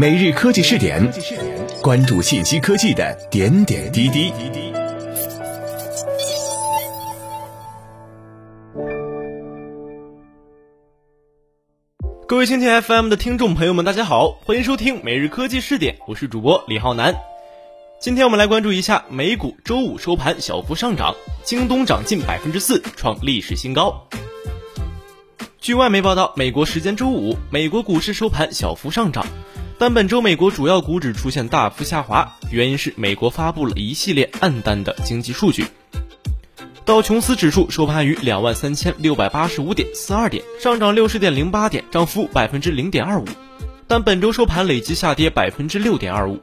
每日科技试点，关注信息科技的点点滴滴。各位蜻蜓 FM 的听众朋友们，大家好，欢迎收听每日科技试点，我是主播李浩南。今天我们来关注一下美股周五收盘小幅上涨，京东涨近百分之四，创历史新高。据外媒报道，美国时间周五，美国股市收盘小幅上涨，但本周美国主要股指出现大幅下滑，原因是美国发布了一系列暗淡的经济数据。道琼斯指数收盘于两万三千六百八十五点四二点，上涨六十点零八点，涨幅百分之零点二五。但本周收盘累计下跌百分之六点二五。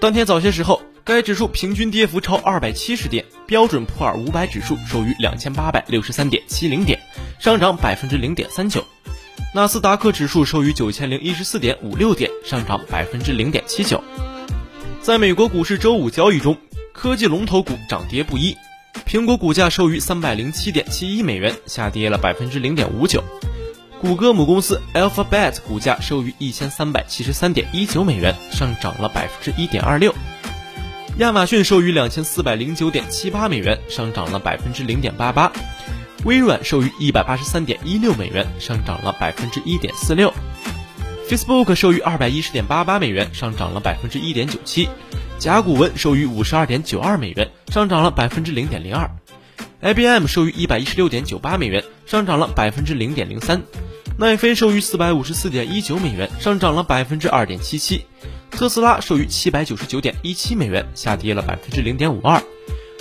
当天早些时候，该指数平均跌幅超二百七十点。标准普尔五百指数收于两千八百六十三点七零点，上涨百分之零点三九。纳斯达克指数收于九千零一十四点五六点，上涨百分之零点七九。在美国股市周五交易中，科技龙头股涨跌不一。苹果股价收于三百零七点七一美元，下跌了百分之零点五九。谷歌母公司 Alphabet 股价收于一千三百七十三点一九美元，上涨了百分之一点二六。亚马逊收于两千四百零九点七八美元，上涨了百分之零点八八。微软收于一百八十三点一六美元，上涨了百分之一点四六。Facebook 收于二百一十点八八美元，上涨了百分之一点九七。甲骨文收于五十二点九二美元，上涨了百分之零点零二；IBM 收于一百一十六点九八美元，上涨了百分之零点零三；奈飞收于四百五十四点一九美元，上涨了百分之二点七七；特斯拉收于七百九十九点一七美元，下跌了百分之零点五二；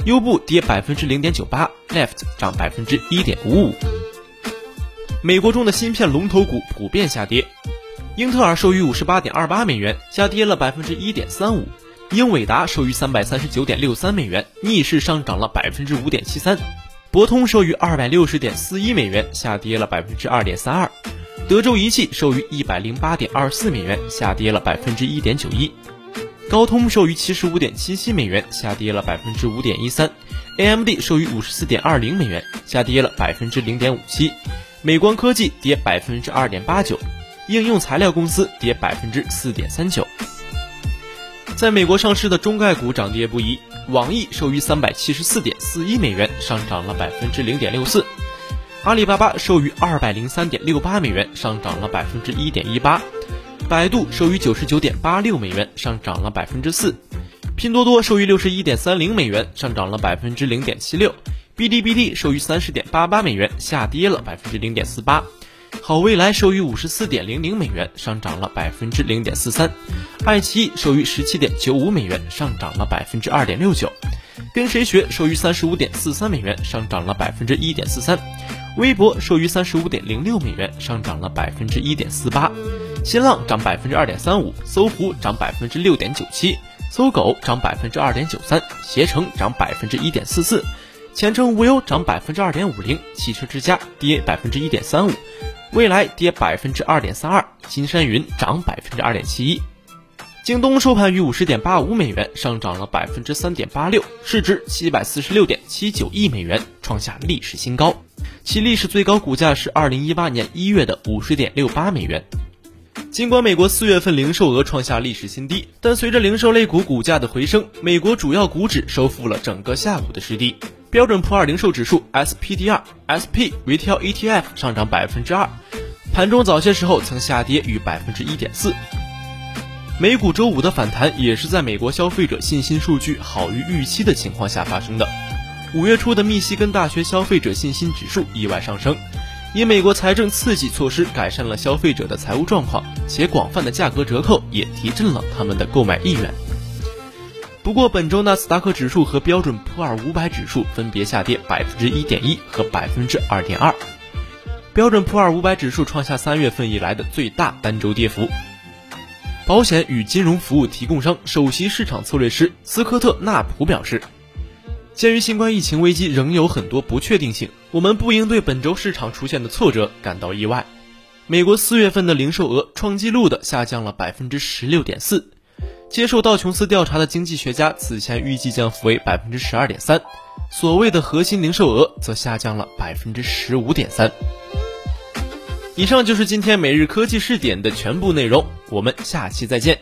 优步跌百分之零点九八；Left 涨百分之一点五五。美国中的芯片龙头股普遍下跌，英特尔收于五十八点二八美元，下跌了百分之一点三五。英伟达收于三百三十九点六三美元，逆势上涨了百分之五点七三；博通收于二百六十点四一美元，下跌了百分之二点三二；德州仪器收于一百零八点二四美元，下跌了百分之一点九一；高通收于七十五点七七美元，下跌了百分之五点一三；AMD 收于五十四点二零美元，下跌了百分之零点五七；美光科技跌百分之二点八九；应用材料公司跌百分之四点三九。在美国上市的中概股涨跌不一，网易收于三百七十四点四一美元，上涨了百分之零点六四；阿里巴巴收于二百零三点六八美元，上涨了百分之一点一八；百度收于九十九点八六美元，上涨了百分之四；拼多多收于六十一点三零美元，上涨了百分之零点七六；哔哩哔哩收于三十点八八美元，下跌了百分之零点四八。好未来收于五十四点零零美元，上涨了百分之零点四三；爱奇艺收于十七点九五美元，上涨了百分之二点六九；跟谁学？收于三十五点四三美元，上涨了百分之一点四三；微博收于三十五点零六美元，上涨了百分之一点四八；新浪涨百分之二点三五；搜狐涨百分之六点九七；搜狗涨百分之二点九三；携程涨百分之一点四四；前程无忧涨百分之二点五零；汽车之家跌百分之一点三五。未来跌百分之二点三二，金山云涨百分之二点七一，京东收盘于五十点八五美元，上涨了百分之三点八六，市值七百四十六点七九亿美元，创下历史新高。其历史最高股价是二零一八年一月的五十点六八美元。尽管美国四月份零售额创下历史新低，但随着零售类股股价的回升，美国主要股指收复了整个下午的失地。标准普尔零售指数 SPDR SP Retail ETF 上涨百分之二，盘中早些时候曾下跌逾百分之一点四。美股周五的反弹也是在美国消费者信心数据好于预期的情况下发生的。五月初的密西根大学消费者信心指数意外上升，因美国财政刺激措施改善了消费者的财务状况，且广泛的价格折扣也提振了他们的购买意愿。不过，本周纳斯达克指数和标准普尔五百指数分别下跌百分之一点一和百分之二点二。标准普尔五百指数创下三月份以来的最大单周跌幅。保险与金融服务提供商首席市场策略师斯科特纳普表示：“鉴于新冠疫情危机仍有很多不确定性，我们不应对本周市场出现的挫折感到意外。美国四月份的零售额创纪录的下降了百分之十六点四。”接受道琼斯调查的经济学家此前预计降幅为百分之十二点三，所谓的核心零售额则下降了百分之十五点三。以上就是今天每日科技试点的全部内容，我们下期再见。